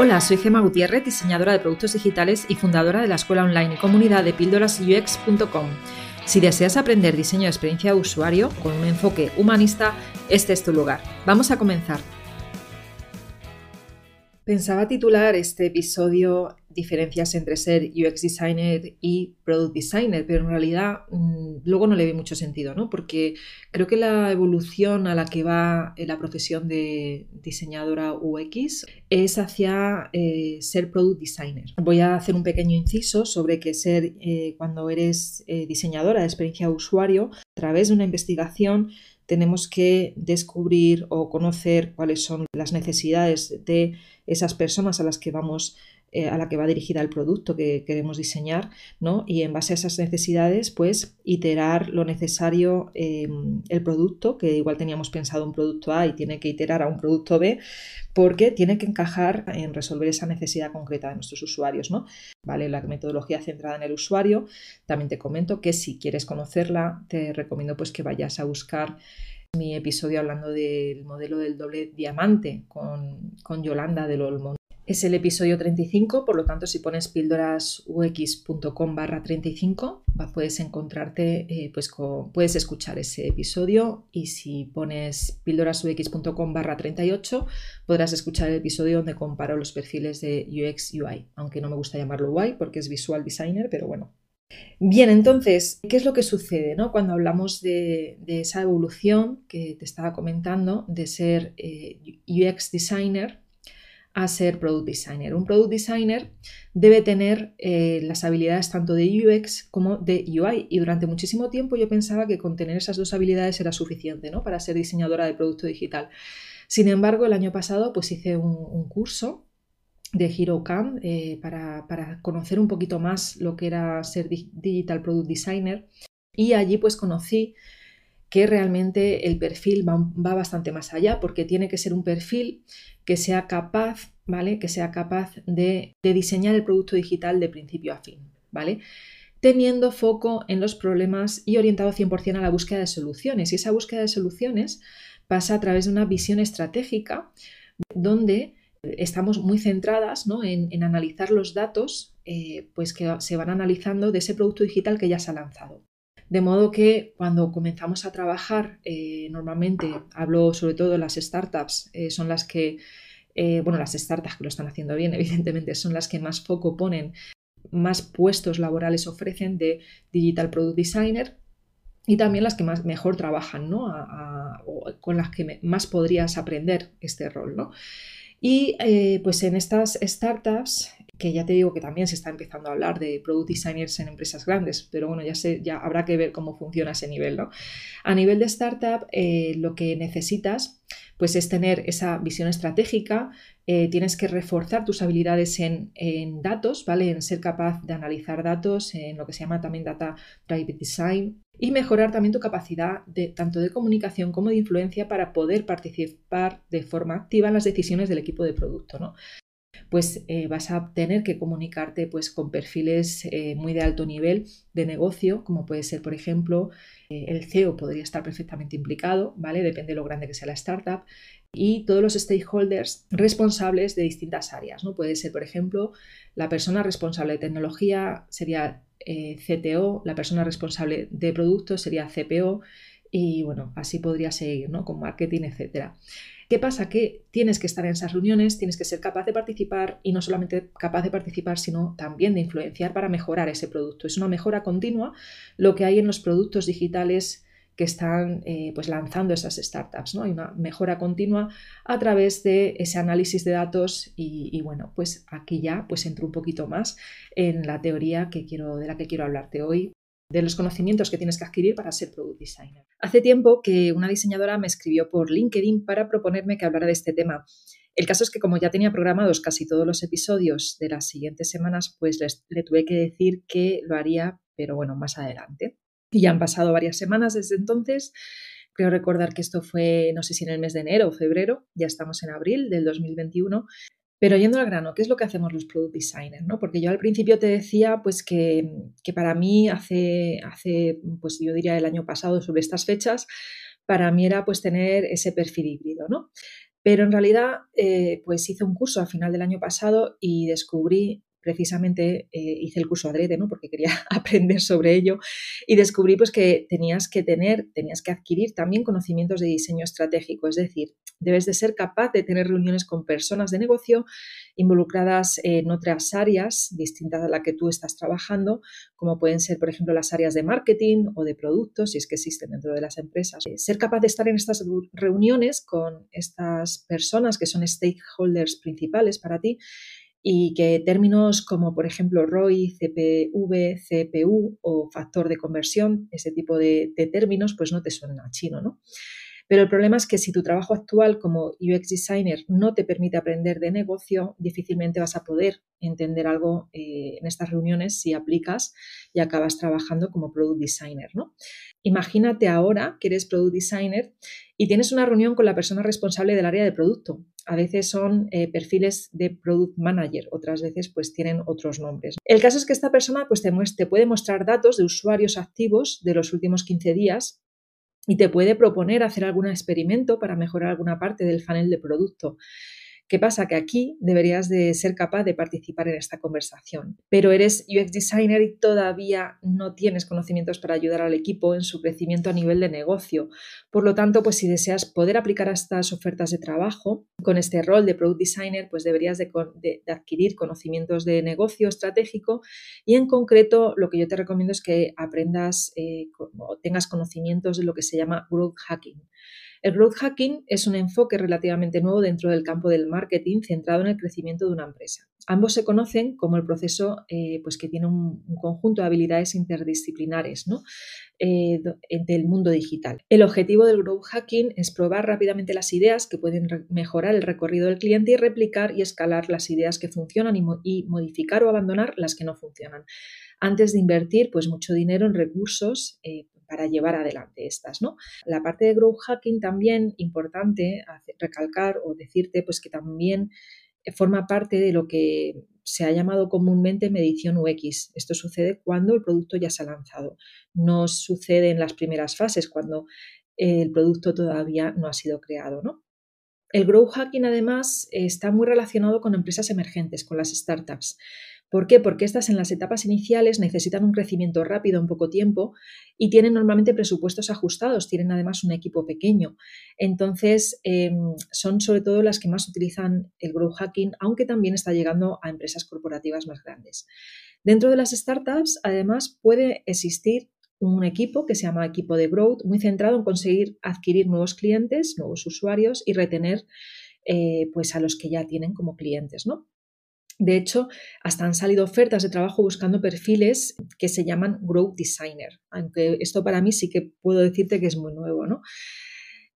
Hola, soy Gema Gutiérrez, diseñadora de productos digitales y fundadora de la escuela online y comunidad de píldorasux.com. Si deseas aprender diseño de experiencia de usuario con un enfoque humanista, este es tu lugar. Vamos a comenzar. Pensaba titular este episodio diferencias entre ser UX designer y product designer, pero en realidad mm, luego no le ve mucho sentido, ¿no? Porque creo que la evolución a la que va eh, la profesión de diseñadora UX es hacia eh, ser product designer. Voy a hacer un pequeño inciso sobre que ser eh, cuando eres diseñadora de experiencia de usuario, a través de una investigación tenemos que descubrir o conocer cuáles son las necesidades de esas personas a las que vamos eh, a la que va dirigida el producto que queremos diseñar, ¿no? Y en base a esas necesidades, pues iterar lo necesario em, el producto, que igual teníamos pensado un producto A y tiene que iterar a un producto B, porque tiene que encajar en resolver esa necesidad concreta de nuestros usuarios, ¿no? Vale, la metodología centrada en el usuario. También te comento que si quieres conocerla, te recomiendo pues que vayas a buscar mi episodio hablando del modelo del doble diamante con, con Yolanda del Olmo. Es el episodio 35, por lo tanto, si pones píldorasux.com barra 35, puedes encontrarte, eh, pues puedes escuchar ese episodio y si pones píldorasux.com barra 38, podrás escuchar el episodio donde comparo los perfiles de UX UI, aunque no me gusta llamarlo UI porque es Visual Designer, pero bueno. Bien, entonces, ¿qué es lo que sucede ¿no? cuando hablamos de, esa evolución que te estaba comentando de ser eh, UX Designer? A ser product designer. Un product designer debe tener eh, las habilidades tanto de UX como de UI y durante muchísimo tiempo yo pensaba que con tener esas dos habilidades era suficiente ¿no? para ser diseñadora de producto digital. Sin embargo, el año pasado pues hice un, curso de HeroCam eh, para, para, conocer un poquito más lo que era ser digital product designer y allí pues conocí que realmente el perfil va, bastante más allá porque tiene que ser un perfil que sea capaz, ¿vale? Que sea capaz de, diseñar el producto digital de principio a fin, ¿vale? Teniendo foco en los problemas y orientado 100% a la búsqueda de soluciones. Y esa búsqueda de soluciones pasa a través de una visión estratégica donde estamos muy centradas en, analizar los datos eh, pues que se van analizando de ese producto digital que ya se ha lanzado. De modo que cuando comenzamos a trabajar, eh, normalmente hablo sobre todo de las startups, eh, son las que, eh, bueno, las startups que lo están haciendo bien, evidentemente, son las que más foco ponen, más puestos laborales ofrecen de Digital Product Designer y también las que más mejor trabajan, ¿no? con las que más podrías aprender este rol, ¿no? Y pues en estas startups que ya te digo que también se está empezando a hablar de product designers en empresas grandes, pero bueno, ya, sé, ya habrá que ver cómo funciona ese nivel, ¿no? A nivel de startup, eh, lo que necesitas pues es tener esa visión estratégica, eh, tienes que reforzar tus habilidades en, datos, ¿vale? En ser capaz de analizar datos, en lo que se llama también Data Private Design, y mejorar también tu capacidad de tanto de comunicación como de influencia para poder participar de forma activa en las decisiones del equipo de producto. ¿no? Pues eh, vas a tener que comunicarte pues, con perfiles eh, muy de alto nivel de negocio, como puede ser, por ejemplo, eh, el CEO podría estar perfectamente implicado, ¿vale? Depende de lo grande que sea la startup. Y todos los stakeholders responsables de distintas áreas, ¿no? Puede ser, por ejemplo, la persona responsable de tecnología sería CTO, la persona responsable de productos sería CPO, y bueno, así podría seguir, ¿no? Con marketing, etcétera. ¿Qué pasa? Que tienes que estar en esas reuniones, tienes que ser capaz de participar y no solamente capaz de participar, sino también de influenciar para mejorar ese producto. Es una mejora continua lo que hay en los productos digitales que están eh, pues lanzando esas startups. ¿no? Hay una mejora continua a través de ese análisis de datos y, bueno, pues aquí ya pues entro un poquito más en la teoría que quiero, de la que quiero hablarte hoy de los conocimientos que tienes que adquirir para ser product designer. Hace tiempo que una diseñadora me escribió por LinkedIn para proponerme que hablara de este tema. El caso es que como ya tenía programados casi todos los episodios de las siguientes semanas, pues le tuve que decir que lo haría, pero bueno, más adelante. Y ya han pasado varias semanas desde entonces. Creo recordar que esto fue, no sé si en el mes de enero o febrero, ya estamos en abril del 2021, pero yendo al grano, ¿qué es lo que hacemos los product designers? ¿no? Porque yo al principio te decía pues que, para mí hace, hace, pues yo diría el año pasado sobre estas fechas, para mí era pues tener ese perfil híbrido, ¿no? Pero en realidad, eh, pues hice un curso al final del año pasado y descubrí precisamente eh, hice el curso adrede, ¿no? Porque quería aprender sobre ello y descubrí pues que tenías que tener, tenías que adquirir también conocimientos de diseño estratégico, es decir, debes de ser capaz de tener reuniones con personas de negocio involucradas en otras áreas distintas a la que tú estás trabajando, como pueden ser, por ejemplo, las áreas de marketing o de productos, si es que existen dentro de las empresas. Eh, ser capaz de estar en estas reuniones con estas personas que son stakeholders principales para ti y que términos como, por ejemplo, ROI, CPV, CPU o factor de conversión, ese tipo de, términos, pues no te suenan a chino, ¿no? Pero el problema es que si tu trabajo actual como UX designer no te permite aprender de negocio, difícilmente vas a poder entender algo eh, en estas reuniones si aplicas y acabas trabajando como product designer. ¿no? Imagínate ahora que eres product designer y tienes una reunión con la persona responsable del área de producto. A veces son eh, perfiles de product manager, otras veces pues tienen otros nombres. El caso es que esta persona pues te, te puede mostrar datos de usuarios activos de los últimos 15 días y te puede proponer hacer algún experimento para mejorar alguna parte del funnel de producto. ¿Qué pasa? Que aquí deberías de ser capaz de participar en esta conversación, pero eres UX designer y todavía no tienes conocimientos para ayudar al equipo en su crecimiento a nivel de negocio. Por lo tanto, pues si deseas poder aplicar estas ofertas de trabajo con este rol de product designer, pues deberías de, adquirir conocimientos de negocio estratégico y en concreto lo que yo te recomiendo es que aprendas eh, o tengas conocimientos de lo que se llama growth hacking. El growth hacking es un enfoque relativamente nuevo dentro del campo del marketing centrado en el crecimiento de una empresa. Ambos se conocen como el proceso eh, pues que tiene un, conjunto de habilidades interdisciplinares ¿no? Eh, del mundo digital. El objetivo del growth hacking es probar rápidamente las ideas que pueden mejorar el recorrido del cliente y replicar y escalar las ideas que funcionan y, modificar o abandonar las que no funcionan antes de invertir pues mucho dinero en recursos eh, para llevar adelante estas, ¿no? La parte de growth hacking también importante recalcar o decirte pues que también forma parte de lo que se ha llamado comúnmente medición UX. Esto sucede cuando el producto ya se ha lanzado. No sucede en las primeras fases, cuando el producto todavía no ha sido creado, ¿no? El growth hacking además está muy relacionado con empresas emergentes, con las startups. ¿Por qué? Porque estas en las etapas iniciales necesitan un crecimiento rápido en poco tiempo y tienen normalmente presupuestos ajustados, tienen además un equipo pequeño. Entonces, em, son sobre todo las que más utilizan el growth hacking, aunque también está llegando a empresas corporativas más grandes. Dentro de las startups, además, puede existir un equipo que se llama equipo de growth, muy centrado en conseguir adquirir nuevos clientes, nuevos usuarios y retener eh, pues a los que ya tienen como clientes, ¿no? De hecho, hasta han salido ofertas de trabajo buscando perfiles que se llaman Growth Designer, aunque esto para mí sí que puedo decirte que es muy nuevo, ¿no?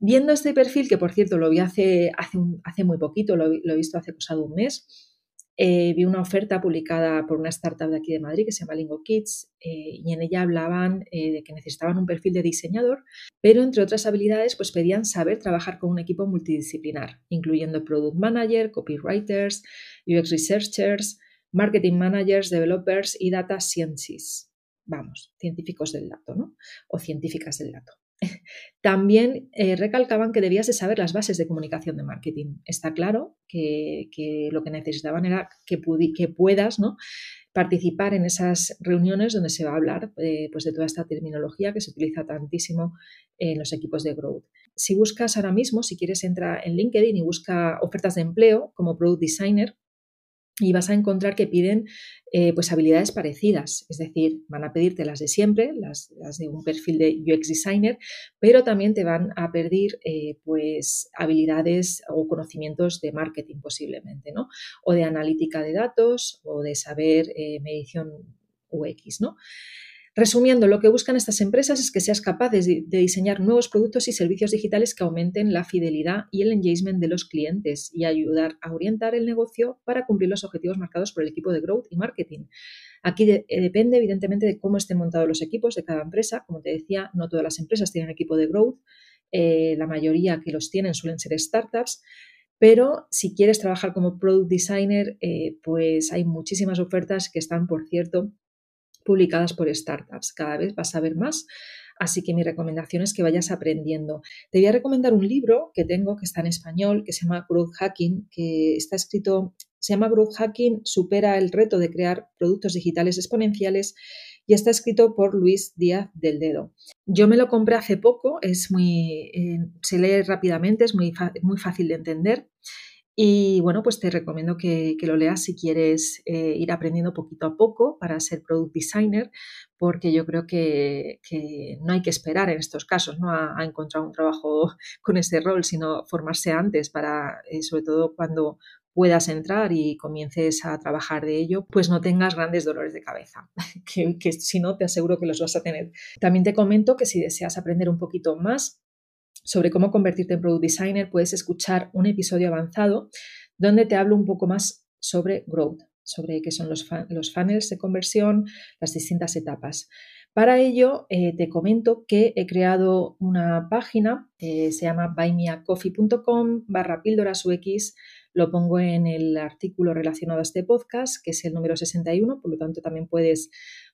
Viendo este perfil, que por cierto lo vi hace, hace, muy poquito, lo, lo, he visto hace cosa de un mes, eh, vi una oferta publicada por una startup de aquí de Madrid que se llama Lingo Kids eh, y en ella hablaban eh, de que necesitaban un perfil de diseñador, pero entre otras habilidades pues pedían saber trabajar con un equipo multidisciplinar, incluyendo product manager, copywriters, UX researchers, marketing managers, developers y data scientists. Vamos, científicos del dato, ¿no? O científicas del dato. También eh, recalcaban que debías de saber las bases de comunicación de marketing. Está claro que, lo que necesitaban era que, que puedas ¿no? participar en esas reuniones donde se va a hablar eh, pues de toda esta terminología que se utiliza tantísimo en los equipos de growth. Si buscas ahora mismo, si quieres, entra en LinkedIn y busca ofertas de empleo como Product Designer y vas a encontrar que piden eh, pues habilidades parecidas, es decir, van a pedirte las de siempre, las, de un perfil de UX designer, pero también te van a pedir eh, pues habilidades o conocimientos de marketing posiblemente, ¿no? O de analítica de datos o de saber eh, medición UX, ¿no? Resumiendo, lo que buscan estas empresas es que seas capaz de, diseñar nuevos productos y servicios digitales que aumenten la fidelidad y el engagement de los clientes y ayudar a orientar el negocio para cumplir los objetivos marcados por el equipo de growth y marketing. Aquí eh, depende, evidentemente, de cómo estén montados los equipos de cada empresa. Como te decía, no todas las empresas tienen equipo de growth. Eh, la mayoría que los tienen suelen ser startups. Pero si quieres trabajar como product designer, eh, pues hay muchísimas ofertas que están, por cierto, publicadas por startups. Cada vez vas a ver más Así que mi recomendación es que vayas aprendiendo. Te voy a recomendar un libro que tengo que está en español, que se llama Growth Hacking, que está escrito, se llama Growth Hacking, supera el reto de crear productos digitales exponenciales y está escrito por Luis Díaz del Dedo. Yo me lo compré hace poco, es muy, eh, se lee rápidamente, es muy, muy fácil de entender y bueno, pues te recomiendo que, lo leas si quieres eh, ir aprendiendo poquito a poco para ser product designer, porque yo creo que, no hay que esperar en estos casos ¿no? a, encontrar un trabajo con ese rol, sino formarse antes para, eh, sobre todo cuando puedas entrar y comiences a trabajar de ello, pues no tengas grandes dolores de cabeza, que, que si no te aseguro que los vas a tener. También te comento que si deseas aprender un poquito más sobre cómo convertirte en product designer, puedes escuchar un episodio avanzado donde te hablo un poco más sobre growth, sobre qué son los, los funnels de conversión, las distintas etapas. Para ello, eh, te comento que he creado una página, eh, se llama buymeacoffee.com barra píldoras. Lo pongo en el artículo relacionado a este podcast, que es el número 61, por lo tanto también puedes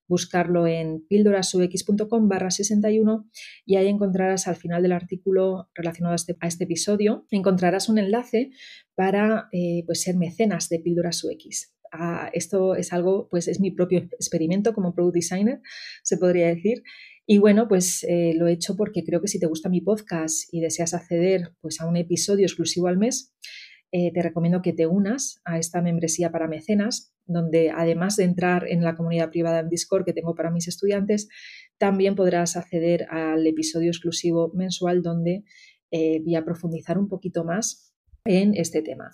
buscarlo en píldorasux.com barra 61 y ahí encontrarás al final del artículo relacionado a este, este episodio, encontrarás un enlace para eh, pues ser mecenas de Píldoras UX. Ah, esto es algo, pues es mi propio experimento como product designer, se podría decir. Y bueno, pues eh, lo he hecho porque creo que si te gusta mi podcast y deseas acceder pues, a un episodio exclusivo al mes, eh, te recomiendo que te unas a esta membresía para mecenas, donde además de entrar en la comunidad privada en Discord que tengo para mis estudiantes, también podrás acceder al episodio exclusivo mensual donde eh, voy a profundizar un poquito más en este tema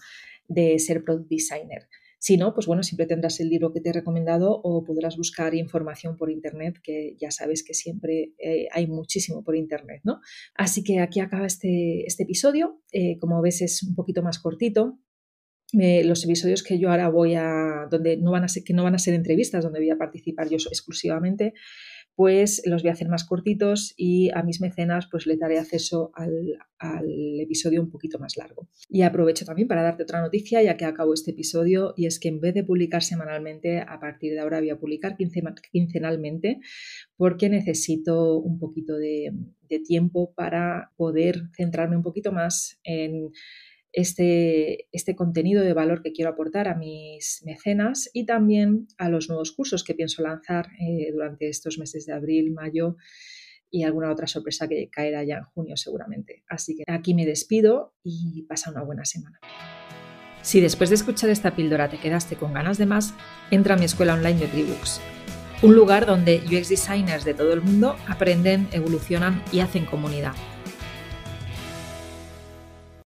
de ser product designer. Si no, pues bueno, siempre tendrás el libro que te he recomendado o podrás buscar información por internet, que ya sabes que siempre eh, hay muchísimo por internet, ¿no? Así que aquí acaba este, este episodio. Eh, como ves, es un poquito más cortito. Los episodios que yo ahora voy a, donde no van a ser, que no van a ser entrevistas, donde voy a participar yo exclusivamente, pues los voy a hacer más cortitos y a mis mecenas pues le daré acceso al, episodio un poquito más largo. Y aprovecho también para darte otra noticia ya que acabo este episodio y es que en vez de publicar semanalmente, a partir de ahora voy a publicar quincenalmente porque necesito un poquito de tiempo para poder centrarme un poquito más en este, este contenido de valor que quiero aportar a mis mecenas y también a los nuevos cursos que pienso lanzar eh, durante estos meses de abril, mayo y alguna otra sorpresa que caerá ya en junio seguramente. Así que aquí me despido y pasa una buena semana. Si después de escuchar esta píldora te quedaste con ganas de más, entra a mi escuela online de Tribooks, un lugar donde UX designers de todo el mundo aprenden, evolucionan y hacen comunidad